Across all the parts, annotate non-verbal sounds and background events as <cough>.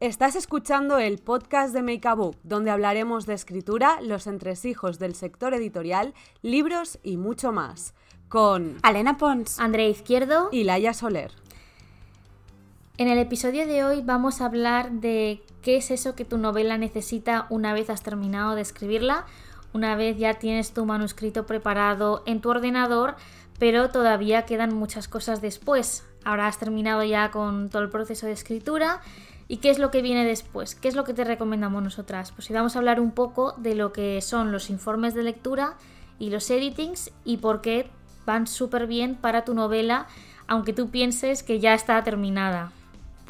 Estás escuchando el podcast de Make a Book, donde hablaremos de escritura, los entresijos del sector editorial, libros y mucho más. Con Alena Pons, Andrea Izquierdo y Laia Soler. En el episodio de hoy vamos a hablar de qué es eso que tu novela necesita una vez has terminado de escribirla, una vez ya tienes tu manuscrito preparado en tu ordenador, pero todavía quedan muchas cosas después. Ahora has terminado ya con todo el proceso de escritura ¿Y qué es lo que viene después? ¿Qué es lo que te recomendamos nosotras? Pues vamos a hablar un poco de lo que son los informes de lectura y los editings y por qué van súper bien para tu novela, aunque tú pienses que ya está terminada.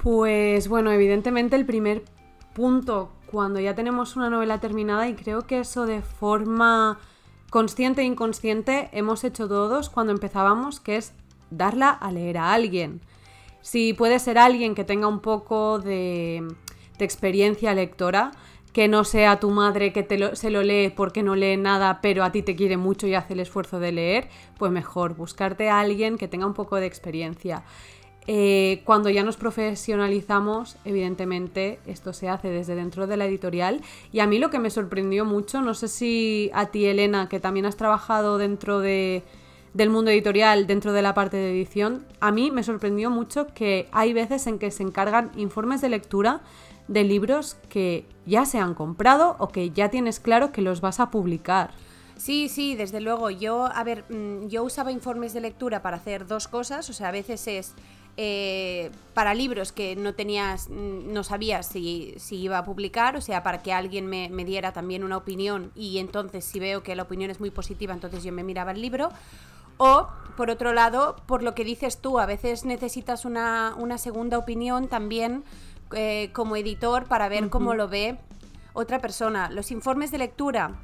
Pues bueno, evidentemente el primer punto cuando ya tenemos una novela terminada y creo que eso de forma consciente e inconsciente hemos hecho todos cuando empezábamos, que es darla a leer a alguien. Si puede ser alguien que tenga un poco de, experiencia lectora, que no sea tu madre que te se lo lee porque no lee nada, pero a ti te quiere mucho y hace el esfuerzo de leer, pues mejor buscarte a alguien que tenga un poco de experiencia. Eh, cuando ya nos profesionalizamos, evidentemente esto se hace desde dentro de la editorial. Y a mí lo que me sorprendió mucho, no sé si a ti Elena, que también has trabajado dentro de, del mundo editorial dentro de la parte de edición, a mí me sorprendió mucho que hay veces en que se encargan informes de lectura de libros que ya se han comprado o que ya tienes claro que los vas a publicar. Sí, sí, desde luego. Yo, a ver, mm, yo usaba informes de lectura para hacer dos cosas, o sea, a veces es eh, para libros que no tenías, no sabías si, iba a publicar, o sea, para que alguien me, me, diera también una opinión y entonces si veo que la opinión es muy positiva, entonces yo me miraba el libro. O, por otro lado, por lo que dices tú, a veces necesitas una, segunda opinión también eh, como editor para ver cómo lo ve otra persona. Los informes de lectura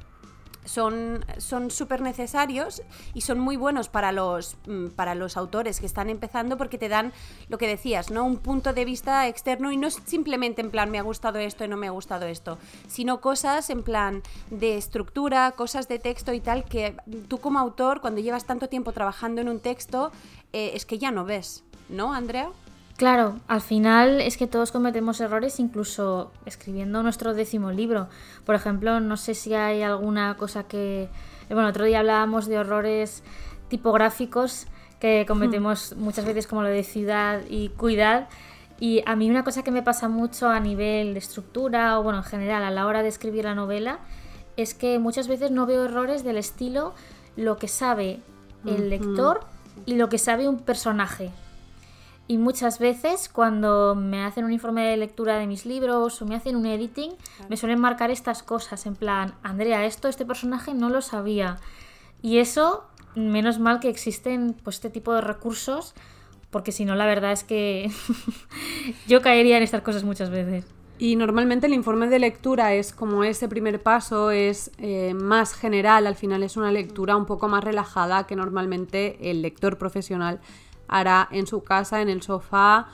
son súper necesarios y son muy buenos para los, mm, para los autores que están empezando porque te dan lo que decías, ¿no? Un punto de vista externo y no es simplemente en plan me ha gustado esto y no me ha gustado esto, sino cosas en plan de estructura, cosas de texto y tal que tú como autor cuando llevas tanto tiempo trabajando en un texto eh, es que ya no ves, ¿no, Andrea? Claro, al final es que todos cometemos errores incluso escribiendo nuestro décimo libro. Por ejemplo, no sé si hay alguna cosa que... Bueno, otro día hablábamos de errores tipográficos que cometemos hmm. muchas veces como lo de ciudad y cuidad. Y a mí una cosa que me pasa mucho a nivel de estructura o bueno, en general a la hora de escribir la novela es que muchas veces no veo errores del estilo lo que sabe el lector y lo que sabe un personaje. Y muchas veces cuando me hacen un informe de lectura de mis libros o me hacen un editing, me suelen marcar estas cosas, en plan, Andrea, esto, este personaje no lo sabía. Y eso, menos mal que existen pues, este tipo de recursos, porque si no, la verdad es que <laughs> yo caería en estas cosas muchas veces. Y normalmente el informe de lectura es como ese primer paso, es eh, más general, al final es una lectura un poco más relajada que normalmente el lector profesional hará en su casa, en el sofá,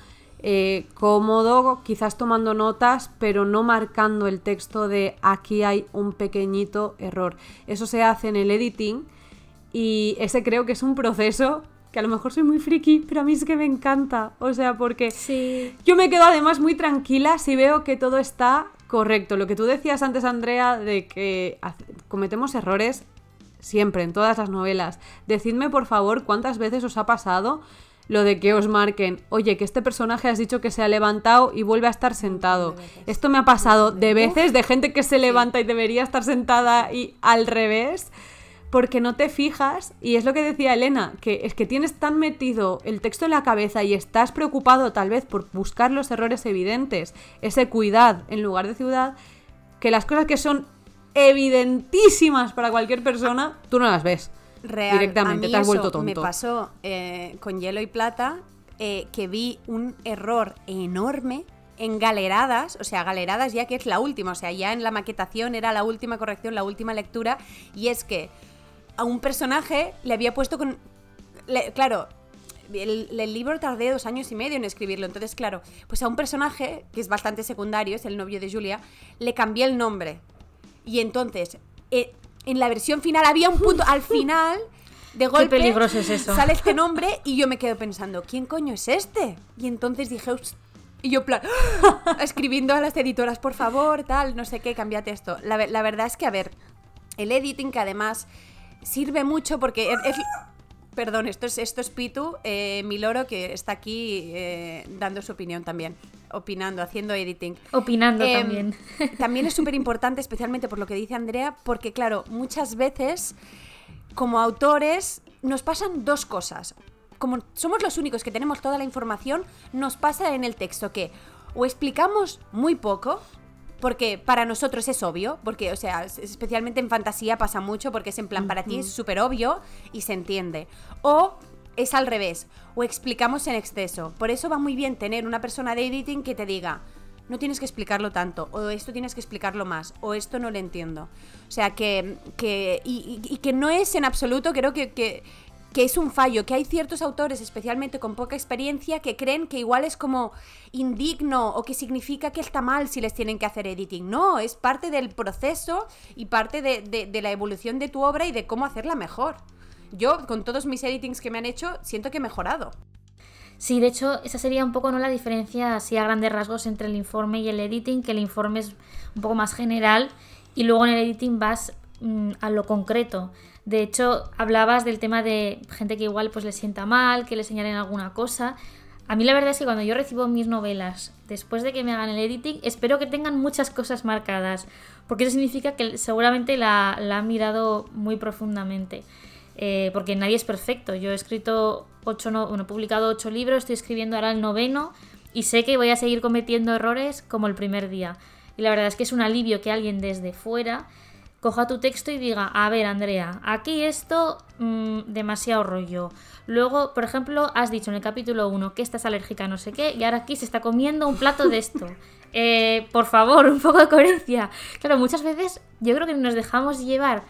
eh, cómodo, quizás tomando notas, pero no marcando el texto de aquí hay un pequeñito error. Eso se hace en el editing y ese creo que es un proceso que a lo mejor soy muy friki, pero a mí es que me encanta. O sea, porque sí. yo me quedo además muy tranquila si veo que todo está correcto. Lo que tú decías antes, Andrea, de que cometemos errores, siempre, en todas las novelas. Decidme, por favor, cuántas veces os ha pasado lo de que os marquen, oye, que este personaje has dicho que se ha levantado y vuelve a estar sentado. Esto me ha pasado de veces, de gente que se levanta y debería estar sentada y al revés, porque no te fijas, y es lo que decía Elena, que es que tienes tan metido el texto en la cabeza y estás preocupado tal vez por buscar los errores evidentes, ese cuidad en lugar de ciudad, que las cosas que son evidentísimas para cualquier persona, tú no las ves. Directamente, te has vuelto tonto. Me pasó eh, con hielo y plata eh, que vi un error enorme en galeradas, o sea, galeradas ya que es la última, o sea, ya en la maquetación era la última corrección, la última lectura, y es que a un personaje le había puesto con... claro, el, el, libro tardé dos años y medio en escribirlo, entonces claro, pues a un personaje, que es bastante secundario, es el novio de Julia, le cambié el nombre. Y entonces, eh, en la versión final había un punto, al final, de <laughs> golpe, Qué peligroso es eso. sale este <laughs> nombre y yo me quedo pensando, ¿quién coño es este? Y entonces dije, Y yo, plan, <laughs> escribiendo a las editoras, por favor, tal, no sé qué, cambiate esto. La, ve- la verdad es que, a ver, el editing que además sirve mucho porque es... es- perdón, esto es, esto es Pitu, eh, mi loro, que está aquí eh, dando su opinión también, opinando, haciendo editing. Opinando Em, también. <laughs> También es súper importante, especialmente por lo que dice Andrea, porque claro, muchas veces como autores nos pasan dos cosas. Como somos los únicos que tenemos toda la información, nos pasa en el texto que o explicamos muy poco, porque para nosotros es obvio, porque, o sea, es- especialmente en fantasía pasa mucho, porque es en plan, para ti es súper obvio y se entiende. O es al revés, o explicamos en exceso. Por eso va muy bien tener una persona de editing que te diga, no tienes que explicarlo tanto, o esto tienes que explicarlo más, o esto no lo entiendo. O sea, que, que y, y- y que no es en absoluto, creo que, que, que es un fallo, que hay ciertos autores, especialmente con poca experiencia, que creen que igual es como indigno o que significa que está mal si les tienen que hacer editing. No, es parte del proceso y parte de, la evolución de tu obra y de cómo hacerla mejor. Yo, con todos mis editings que me han hecho, siento que he mejorado. Sí, de hecho, esa sería un poco no la diferencia así a grandes rasgos entre el informe y el editing, que el informe es un poco más general y luego en el editing vas mm, a lo concreto. De hecho, hablabas del tema de gente que igual pues le sienta mal, que le señalen alguna cosa. A mí la verdad es que cuando yo recibo mis novelas, después de que me hagan el editing, espero que tengan muchas cosas marcadas, porque eso significa que seguramente la, han mirado muy profundamente. Eh, porque nadie es perfecto. Yo he escrito ocho, no, bueno, he publicado ocho libros, estoy escribiendo ahora el noveno y sé que voy a seguir cometiendo errores como el primer día. Y la verdad es que es un alivio que alguien desde fuera coja tu texto y diga, a ver Andrea, aquí esto mm, demasiado rollo. Luego, por ejemplo, has dicho en el capítulo 1 que estás alérgica a no sé qué y ahora aquí se está comiendo un plato de esto. <laughs> Eh, por favor, un poco de coherencia. Claro, muchas veces yo creo que nos dejamos llevar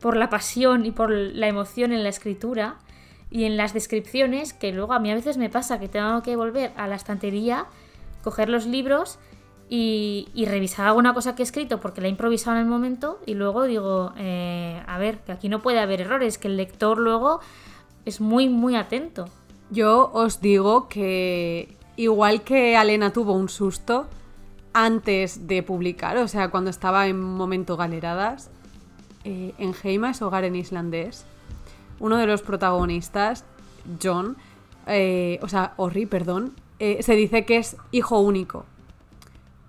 por la pasión y por la emoción en la escritura y en las descripciones, que luego a mí a veces me pasa que tengo que volver a la estantería, coger los libros y, y revisar alguna cosa que he escrito porque la he improvisado en el momento y luego digo, eh, a ver, que aquí no puede haber errores, que el lector luego es muy, muy atento. Yo os digo que igual que Alena tuvo un susto antes de publicar, o sea, cuando estaba en momento galeradas, eh, en Heima es hogar en islandés. Uno de los protagonistas, John, eh, o sea, Orri, perdón, se dice que es hijo único.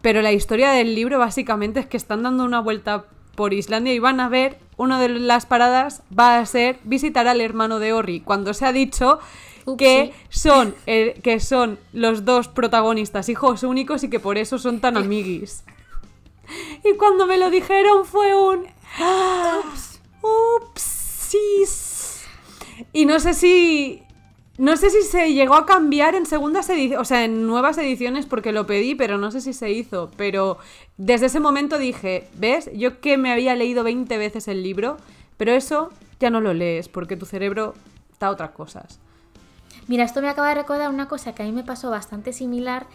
Pero la historia del libro básicamente es que están dando una vuelta por Islandia y van a ver, una de las paradas va a ser visitar al hermano de Orri, cuando se ha dicho Upsi. que son, eh, que son los dos protagonistas hijos únicos y que por eso son tan amiguis. Y cuando me lo dijeron fue un... ¡Ah! ¡Upsis! Y no sé si... No sé si se llegó a cambiar en segundas ediciones, o sea, en nuevas ediciones porque lo pedí, pero no sé si se hizo. Pero desde ese momento dije, ¿ves? Yo que me había leído 20 veces el libro, pero eso ya no lo lees porque tu cerebro da otras cosas. Mira, esto me acaba de recordar una cosa que a mí me pasó bastante similar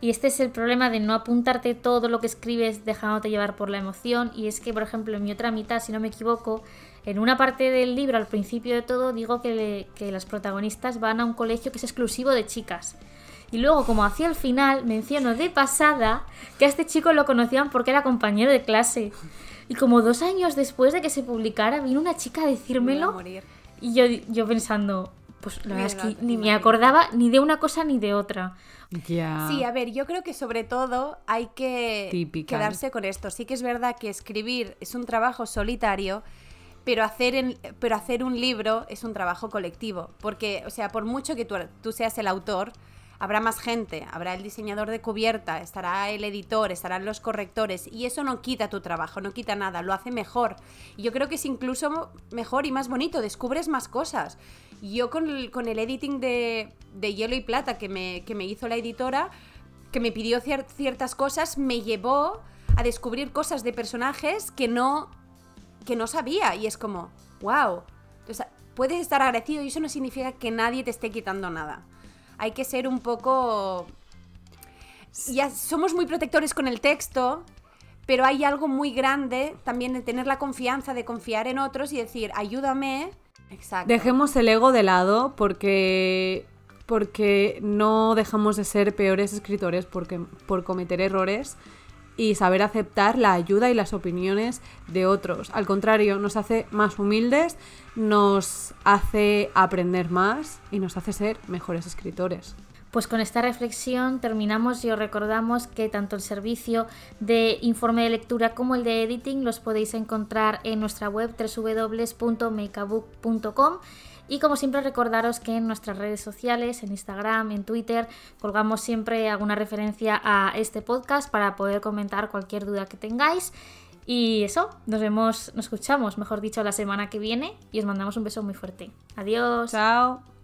y este es el problema de no apuntarte todo lo que escribes dejándote llevar por la emoción y es que, por ejemplo, en mi otra mitad, si no me equivoco, en una parte del libro, al principio de todo, digo que, le- que las protagonistas van a un colegio que es exclusivo de chicas. Y luego, como hacia el final, menciono de pasada que a este chico lo conocían porque era compañero de clase. Y como dos años después de que se publicara, vino una chica a a decírmelo morir. y yo, yo pensando, pues la verdad es que ni me acordaba ni de una cosa ni de otra. Ya. Sí, a ver, yo creo que sobre todo hay que quedarse con esto. Sí que es verdad que escribir es un trabajo solitario, pero hacer, un libro es un trabajo colectivo. Porque, o sea, por mucho que tú, seas el autor, habrá más gente, habrá el diseñador de cubierta, estará el editor, estarán los correctores, y eso no quita tu trabajo, no quita nada, lo hace mejor. Y yo creo que es incluso mejor y más bonito, descubres más cosas. Yo con el, editing de, de Hielo y Plata que me, que me hizo la editora, que me pidió cier- ciertas cosas, me llevó a descubrir cosas de personajes que no, que no sabía. Y es como, wow. Puedes estar agradecido y eso no significa que nadie te esté quitando nada. Hay que ser un poco... Ya somos muy protectores con el texto, pero hay algo muy grande también de tener la confianza, de confiar en otros y decir, ayúdame. Exacto. Dejemos el ego de lado porque porque no dejamos de ser peores escritores porque, por cometer errores y saber aceptar la ayuda y las opiniones de otros. Al contrario, nos hace más humildes, nos hace aprender más y nos hace ser mejores escritores. Pues con esta reflexión terminamos y os recordamos que tanto el servicio de informe de lectura como el de editing los podéis encontrar en nuestra web www.makeabook.com y como siempre recordaros que en nuestras redes sociales, en Instagram, en Twitter, colgamos siempre alguna referencia a este podcast para poder comentar cualquier duda que tengáis. Y eso, nos vemos, nos escuchamos, mejor dicho, la semana que viene y os mandamos un beso muy fuerte. Adiós. Chao.